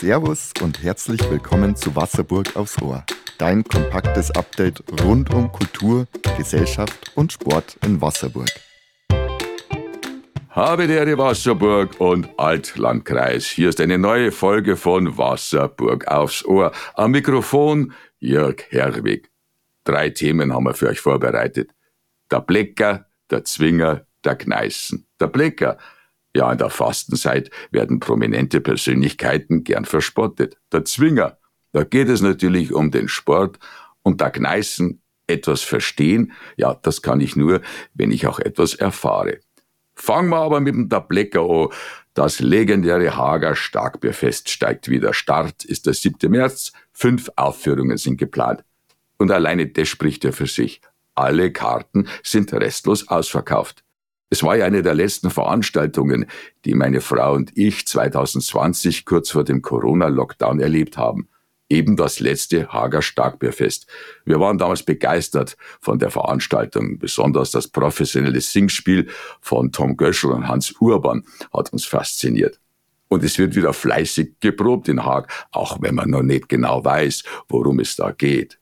Servus und herzlich willkommen zu Wasserburg aufs Ohr. Dein kompaktes Update rund um Kultur, Gesellschaft und Sport in Wasserburg. Habe der Wasserburg und Altlandkreis. Hier ist eine neue Folge von Wasserburg aufs Ohr. Am Mikrofon Jörg Herwig. Drei Themen haben wir für euch vorbereitet. Der Blecker, der Zwinger, der Kneißen. Der Blecker. Ja, in der Fastenzeit werden prominente Persönlichkeiten gern verspottet. Der Zwinger. Da geht es natürlich um den Sport und der Kneißen etwas verstehen. Ja, das kann ich nur, wenn ich auch etwas erfahre. Fangen wir aber mit dem Tablecker an. Das legendäre Hager Starkbierfest steigt wieder. Start ist der 7. März. Fünf Aufführungen sind geplant. Und alleine das spricht ja für sich. Alle Karten sind restlos ausverkauft. Es war ja eine der letzten Veranstaltungen, die meine Frau und ich 2020 kurz vor dem Corona-Lockdown erlebt haben eben das letzte Hager Starkbierfest. Wir waren damals begeistert von der Veranstaltung. Besonders das professionelle Singspiel von Tom Göschel und Hans Urban hat uns fasziniert. Und es wird wieder fleißig geprobt in Haag, auch wenn man noch nicht genau weiß, worum es da geht.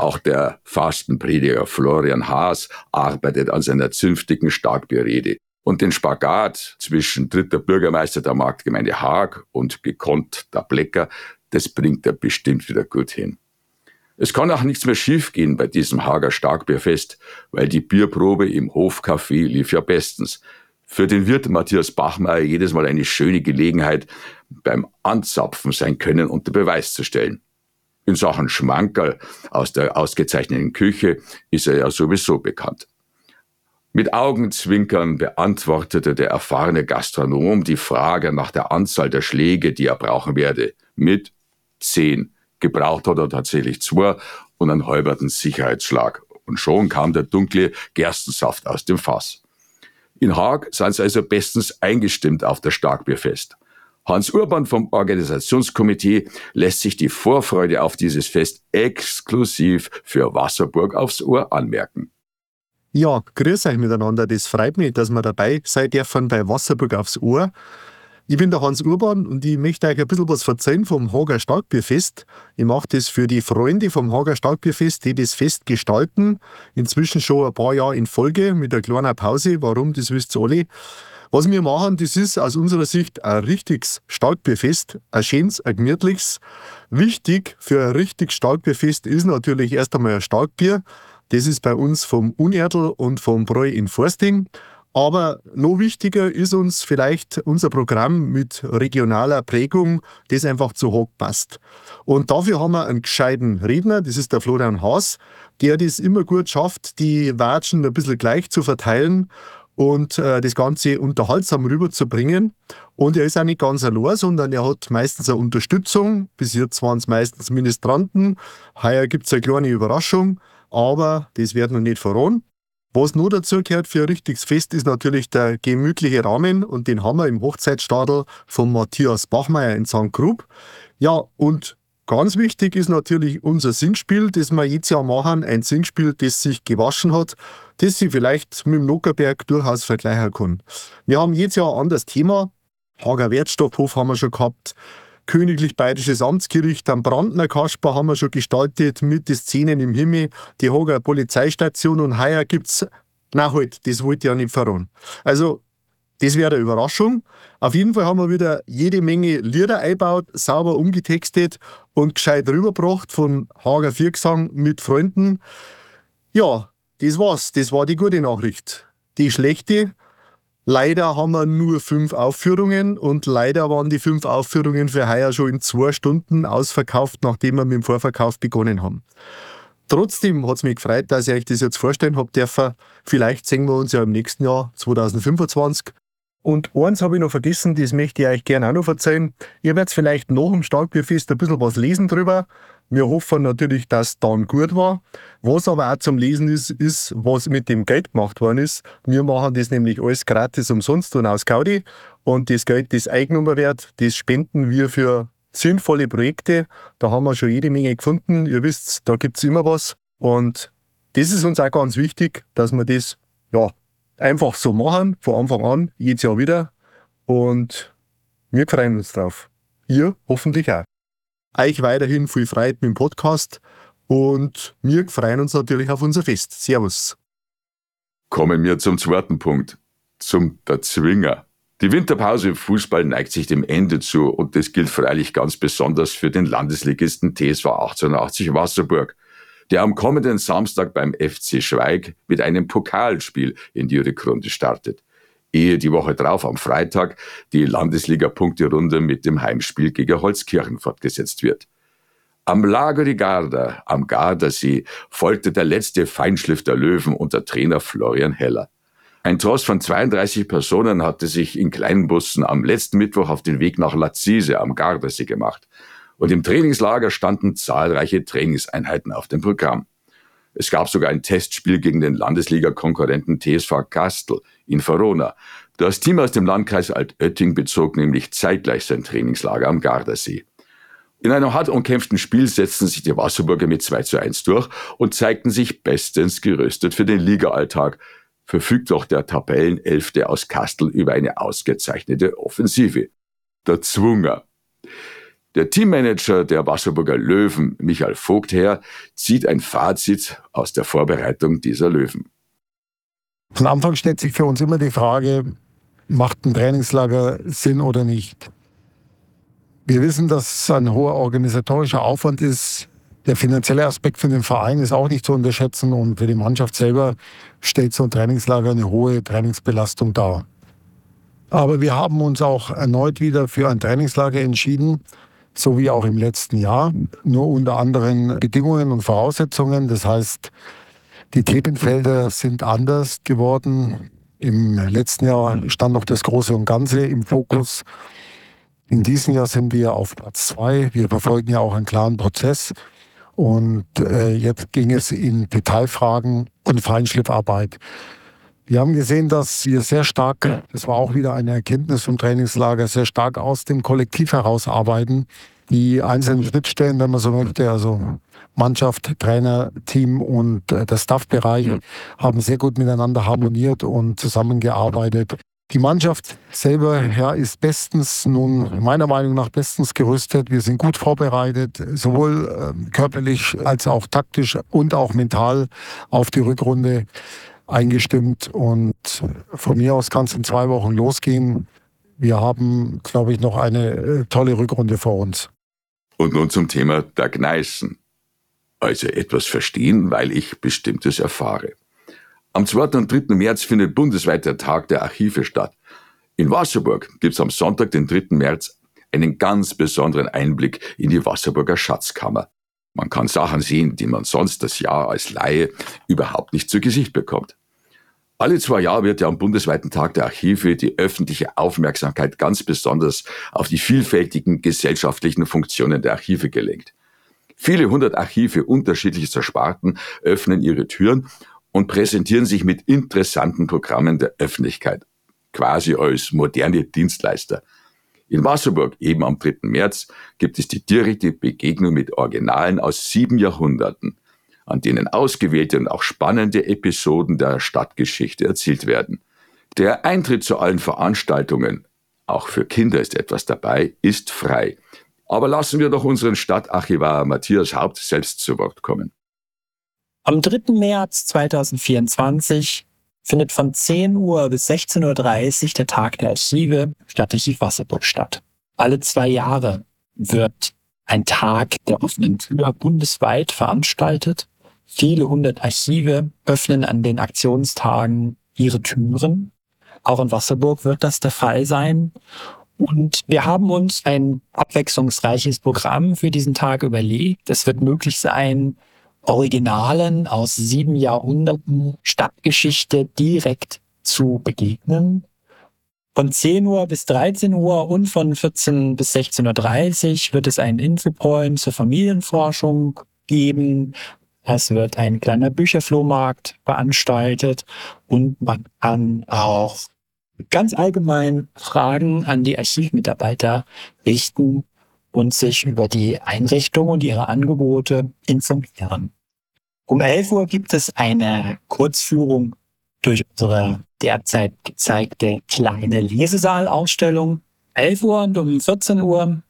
Auch der Fastenprediger Florian Haas arbeitet an seiner zünftigen Starkbierrede. Und den Spagat zwischen dritter Bürgermeister der Marktgemeinde Haag und gekonnt der Blecker, das bringt er bestimmt wieder gut hin. Es kann auch nichts mehr schiefgehen bei diesem Hager Starkbierfest, weil die Bierprobe im Hofcafé lief ja bestens. Für den Wirt Matthias Bachmeier jedes Mal eine schöne Gelegenheit, beim Anzapfen sein Können unter Beweis zu stellen. In Sachen Schmankerl aus der ausgezeichneten Küche ist er ja sowieso bekannt. Mit Augenzwinkern beantwortete der erfahrene Gastronom die Frage nach der Anzahl der Schläge, die er brauchen werde, mit zehn. Gebraucht hat er tatsächlich zwei und einen halberten Sicherheitsschlag. Und schon kam der dunkle Gerstensaft aus dem Fass. In Haag sind sie also bestens eingestimmt auf das Starkbierfest. Hans Urban vom Organisationskomitee lässt sich die Vorfreude auf dieses Fest exklusiv für Wasserburg aufs Ohr anmerken. Ja, grüß euch miteinander. Das freut mich, dass wir dabei sein dürfen bei Wasserburg aufs Ohr. Ich bin der Hans Urban und ich möchte euch ein bisschen was erzählen vom Hager Starkbierfest. Ich mache das für die Freunde vom Hager Starkbierfest, die das Fest gestalten. Inzwischen schon ein paar Jahre in Folge mit einer kleinen Pause. Warum, das wisst ihr alle. Was wir machen, das ist aus unserer Sicht ein richtiges Starkbierfest, ein schönes, ein gemütliches. Wichtig für ein richtig Starkbierfest ist natürlich erst einmal ein Starkbier. Das ist bei uns vom Unerdl und vom Bräu in Forsting. Aber noch wichtiger ist uns vielleicht unser Programm mit regionaler Prägung, das einfach zu hoch passt. Und dafür haben wir einen gescheiten Redner, das ist der Florian Haas, der das immer gut schafft, die Watschen ein bisschen gleich zu verteilen und äh, das Ganze unterhaltsam rüberzubringen. Und er ist auch nicht ganz allein, sondern er hat meistens eine Unterstützung. Bis jetzt waren es meistens Ministranten. Heuer gibt es eine kleine Überraschung, aber das wird noch nicht verraten. Was nur dazu gehört für ein richtiges Fest ist natürlich der gemütliche Rahmen und den haben wir im Hochzeitsstadel von Matthias Bachmeier in St. Grub. Ja, und ganz wichtig ist natürlich unser Singspiel, das wir jetzt ja machen. Ein Singspiel, das sich gewaschen hat, das sich vielleicht mit dem Nockerberg durchaus vergleichen kann. Wir haben jetzt ja ein anderes Thema. Hager Wertstoffhof haben wir schon gehabt. Königlich Bayerisches Amtsgericht am Brandner Kasper haben wir schon gestaltet mit den Szenen im Himmel, die Hager Polizeistation und heuer gibt's, na halt, das wollte ich ja nicht verraten. Also, das wäre eine Überraschung. Auf jeden Fall haben wir wieder jede Menge Lieder eingebaut, sauber umgetextet und gescheit rübergebracht von Hager Viergesang mit Freunden. Ja, das war's. Das war die gute Nachricht. Die schlechte, Leider haben wir nur fünf Aufführungen und leider waren die fünf Aufführungen für heuer schon in zwei Stunden ausverkauft, nachdem wir mit dem Vorverkauf begonnen haben. Trotzdem hat es mich gefreut, dass ich euch das jetzt vorstellen habe dürfen. Vielleicht sehen wir uns ja im nächsten Jahr 2025. Und eins habe ich noch vergessen, das möchte ich euch gerne auch noch erzählen. Ihr werdet vielleicht nach dem Starkbierfest ein bisschen was lesen drüber. Wir hoffen natürlich, dass dann gut war. Was aber auch zum Lesen ist, ist, was mit dem Geld gemacht worden ist. Wir machen das nämlich alles gratis umsonst und aus Gaudi. Und das Geld, das eingenommen wird, das spenden wir für sinnvolle Projekte. Da haben wir schon jede Menge gefunden. Ihr wisst, da gibt's immer was. Und das ist uns auch ganz wichtig, dass wir das ja, einfach so machen, von Anfang an, jedes Jahr wieder. Und wir freuen uns drauf. Ihr hoffentlich auch. Euch weiterhin viel Freude mit dem Podcast und wir freuen uns natürlich auf unser Fest. Servus. Kommen wir zum zweiten Punkt, zum Dazwinger. Die Winterpause im Fußball neigt sich dem Ende zu und das gilt freilich ganz besonders für den Landesligisten TSV 1880 Wasserburg, der am kommenden Samstag beim FC Schweig mit einem Pokalspiel in die Rückrunde startet. Ehe die Woche drauf am Freitag die Landesliga-Punkterunde mit dem Heimspiel gegen Holzkirchen fortgesetzt wird. Am Lago di Garda, am Gardasee, folgte der letzte Feinschliff der Löwen unter Trainer Florian Heller. Ein Tross von 32 Personen hatte sich in kleinen Bussen am letzten Mittwoch auf den Weg nach Lazise am Gardasee gemacht. Und im Trainingslager standen zahlreiche Trainingseinheiten auf dem Programm. Es gab sogar ein Testspiel gegen den Landesliga-Konkurrenten TSV Kastel in Verona. Das Team aus dem Landkreis Altötting bezog nämlich zeitgleich sein Trainingslager am Gardasee. In einem hart umkämpften Spiel setzten sich die Wasserburger mit 2 zu 1 durch und zeigten sich bestens gerüstet für den Ligaalltag, verfügt auch der Tabellenelfte aus Kastel über eine ausgezeichnete Offensive. Der Zwunger. Der Teammanager der Wasserburger Löwen, Michael Vogtherr, zieht ein Fazit aus der Vorbereitung dieser Löwen. Von Anfang stellt sich für uns immer die Frage, macht ein Trainingslager Sinn oder nicht? Wir wissen, dass es ein hoher organisatorischer Aufwand ist, der finanzielle Aspekt für den Verein ist auch nicht zu unterschätzen und für die Mannschaft selber stellt so ein Trainingslager eine hohe Trainingsbelastung dar. Aber wir haben uns auch erneut wieder für ein Trainingslager entschieden, so wie auch im letzten Jahr, nur unter anderen Bedingungen und Voraussetzungen. Das heißt, die Themenfelder sind anders geworden. Im letzten Jahr stand noch das Große und Ganze im Fokus. In diesem Jahr sind wir auf Platz zwei. Wir verfolgen ja auch einen klaren Prozess. Und äh, jetzt ging es in Detailfragen und Feinschliffarbeit. Wir haben gesehen, dass wir sehr stark, das war auch wieder eine Erkenntnis vom Trainingslager, sehr stark aus dem Kollektiv heraus arbeiten. Die einzelnen Schnittstellen, wenn man so möchte, also Mannschaft, Trainer, Team und äh, der Staffbereich haben sehr gut miteinander harmoniert und zusammengearbeitet. Die Mannschaft selber ja, ist bestens, nun meiner Meinung nach bestens gerüstet. Wir sind gut vorbereitet, sowohl äh, körperlich als auch taktisch und auch mental auf die Rückrunde eingestimmt. Und von mir aus kann es in zwei Wochen losgehen. Wir haben, glaube ich, noch eine äh, tolle Rückrunde vor uns. Und nun zum Thema der Gneißen. Also etwas verstehen, weil ich Bestimmtes erfahre. Am 2. und 3. März findet bundesweit der Tag der Archive statt. In Wasserburg gibt es am Sonntag, den 3. März, einen ganz besonderen Einblick in die Wasserburger Schatzkammer. Man kann Sachen sehen, die man sonst das Jahr als Laie überhaupt nicht zu Gesicht bekommt. Alle zwei Jahre wird ja am bundesweiten Tag der Archive die öffentliche Aufmerksamkeit ganz besonders auf die vielfältigen gesellschaftlichen Funktionen der Archive gelenkt. Viele hundert Archive unterschiedlichster Sparten öffnen ihre Türen und präsentieren sich mit interessanten Programmen der Öffentlichkeit, quasi als moderne Dienstleister. In Wasserburg, eben am 3. März, gibt es die direkte Begegnung mit Originalen aus sieben Jahrhunderten, an denen ausgewählte und auch spannende Episoden der Stadtgeschichte erzählt werden. Der Eintritt zu allen Veranstaltungen, auch für Kinder ist etwas dabei, ist frei. Aber lassen wir doch unseren Stadtarchivar Matthias Haupt selbst zu Wort kommen. Am 3. März 2024 findet von 10 Uhr bis 16.30 Uhr der Tag der Archive Stadtarchiv Wasserburg statt. Alle zwei Jahre wird ein Tag der offenen Tür bundesweit veranstaltet. Viele hundert Archive öffnen an den Aktionstagen ihre Türen. Auch in Wasserburg wird das der Fall sein. Und wir haben uns ein abwechslungsreiches Programm für diesen Tag überlegt. Es wird möglich sein, Originalen aus sieben Jahrhunderten Stadtgeschichte direkt zu begegnen. Von 10 Uhr bis 13 Uhr und von 14 bis 16.30 Uhr wird es einen Infopoint zur Familienforschung geben. Es wird ein kleiner Bücherflohmarkt veranstaltet und man kann auch ganz allgemein Fragen an die Archivmitarbeiter richten und sich über die Einrichtung und ihre Angebote informieren. Um 11 Uhr gibt es eine Kurzführung durch unsere derzeit gezeigte kleine Lesesaalausstellung. 11 Uhr und um 14 Uhr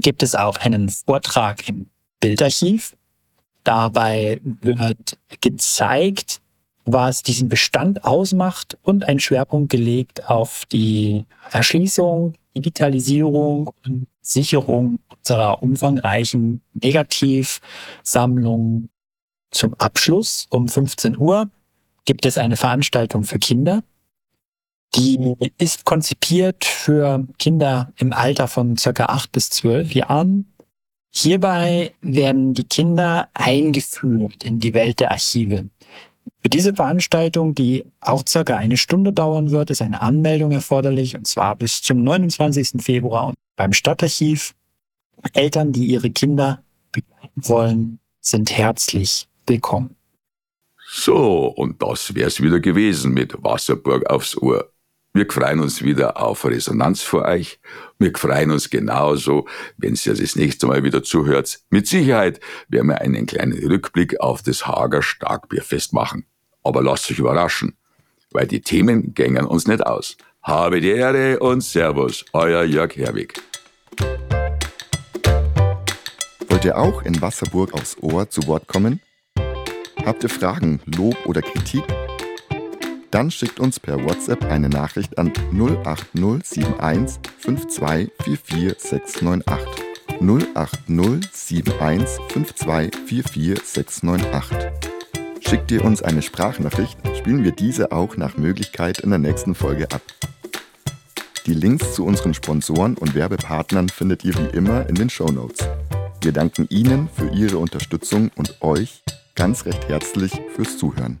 gibt es auch einen Vortrag im Bildarchiv. Dabei wird gezeigt, was diesen Bestand ausmacht und ein Schwerpunkt gelegt auf die Erschließung, Digitalisierung und Sicherung unserer umfangreichen Negativsammlung. Zum Abschluss um 15 Uhr gibt es eine Veranstaltung für Kinder. Die ist konzipiert für Kinder im Alter von circa 8 bis 12 Jahren. Hierbei werden die Kinder eingeführt in die Welt der Archive. Für diese Veranstaltung, die auch circa eine Stunde dauern wird, ist eine Anmeldung erforderlich und zwar bis zum 29. Februar beim Stadtarchiv. Eltern, die ihre Kinder begleiten wollen, sind herzlich willkommen. So, und das wär's wieder gewesen mit Wasserburg aufs Ohr. Wir freuen uns wieder auf Resonanz für euch. Wir freuen uns genauso, wenn ihr das nächste Mal wieder zuhört. Mit Sicherheit werden wir einen kleinen Rückblick auf das Hager Starkbierfest machen. Aber lasst euch überraschen, weil die Themen gängen uns nicht aus. Habe die Ehre und Servus, euer Jörg Herwig. Wollt ihr auch in Wasserburg aufs Ohr zu Wort kommen? Habt ihr Fragen, Lob oder Kritik? Dann schickt uns per WhatsApp eine Nachricht an 08071 5244698. 08071 5244698. Schickt ihr uns eine Sprachnachricht, spielen wir diese auch nach Möglichkeit in der nächsten Folge ab. Die Links zu unseren Sponsoren und Werbepartnern findet ihr wie immer in den Show Notes. Wir danken Ihnen für Ihre Unterstützung und euch ganz recht herzlich fürs Zuhören.